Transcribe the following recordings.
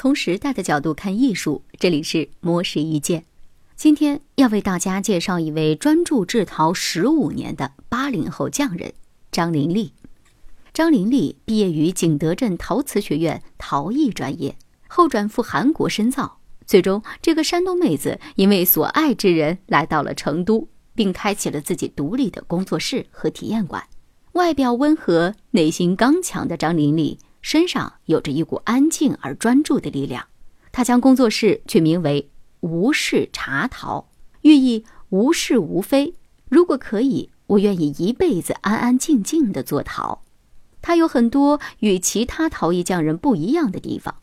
从时代的角度看艺术，这里是魔石一见。今天要为大家介绍一位专注制陶十五年的八零后匠人张林丽。张林丽毕业于景德镇陶瓷学院陶艺专业，后转赴韩国深造。最终，这个山东妹子因为所爱之人来到了成都，并开启了自己独立的工作室和体验馆。外表温和、内心刚强的张玲丽。身上有着一股安静而专注的力量，他将工作室取名为“无事茶陶”，寓意无事无非。如果可以，我愿意一辈子安安静静的做陶。他有很多与其他陶艺匠人不一样的地方：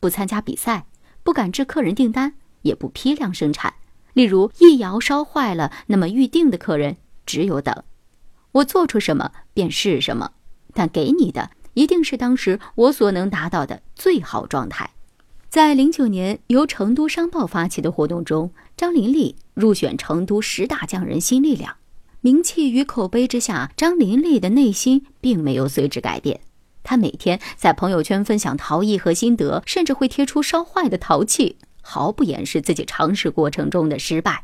不参加比赛，不赶制客人订单，也不批量生产。例如，一窑烧坏了，那么预定的客人只有等。我做出什么便是什么，但给你的。一定是当时我所能达到的最好状态。在零九年由成都商报发起的活动中，张林丽入选成都十大匠人新力量。名气与口碑之下，张林丽的内心并没有随之改变。她每天在朋友圈分享陶艺和心得，甚至会贴出烧坏的陶器，毫不掩饰自己尝试过程中的失败。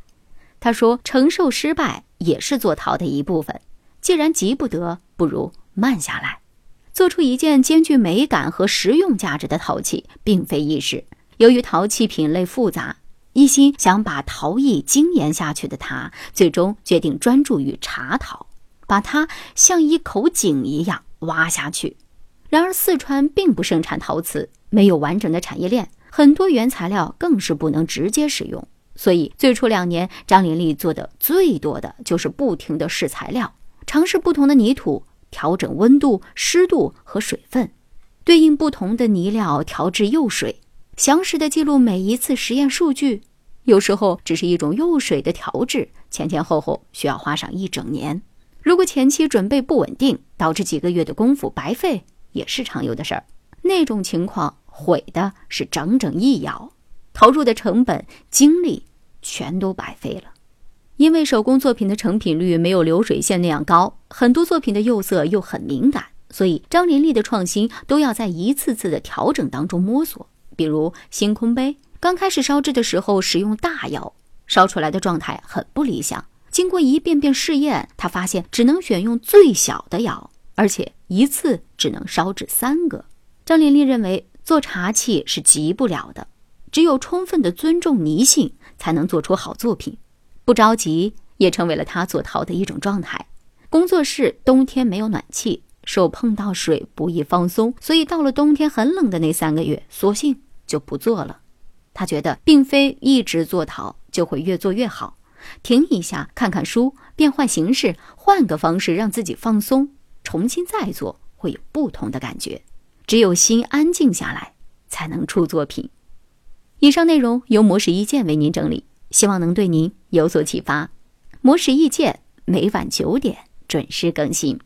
她说：“承受失败也是做陶的一部分。既然急不得，不如慢下来。”做出一件兼具美感和实用价值的陶器，并非易事。由于陶器品类复杂，一心想把陶艺精研下去的他，最终决定专注于茶陶，把它像一口井一样挖下去。然而，四川并不盛产陶瓷，没有完整的产业链，很多原材料更是不能直接使用。所以，最初两年，张玲丽做的最多的就是不停的试材料，尝试不同的泥土。调整温度、湿度和水分，对应不同的泥料调制釉水，详实的记录每一次实验数据。有时候只是一种釉水的调制，前前后后需要花上一整年。如果前期准备不稳定，导致几个月的功夫白费，也是常有的事儿。那种情况毁的是整整一窑，投入的成本、精力全都白费了。因为手工作品的成品率没有流水线那样高，很多作品的釉色又很敏感，所以张林丽的创新都要在一次次的调整当中摸索。比如星空杯，刚开始烧制的时候使用大窑，烧出来的状态很不理想。经过一遍遍试验，他发现只能选用最小的窑，而且一次只能烧制三个。张林丽认为，做茶器是急不了的，只有充分的尊重泥性，才能做出好作品。不着急也成为了他做陶的一种状态。工作室冬天没有暖气，手碰到水不易放松，所以到了冬天很冷的那三个月，索性就不做了。他觉得，并非一直做陶就会越做越好，停一下，看看书，变换形式，换个方式让自己放松，重新再做，会有不同的感觉。只有心安静下来，才能出作品。以上内容由模式一键为您整理。希望能对您有所启发。魔石意见每晚九点准时更新。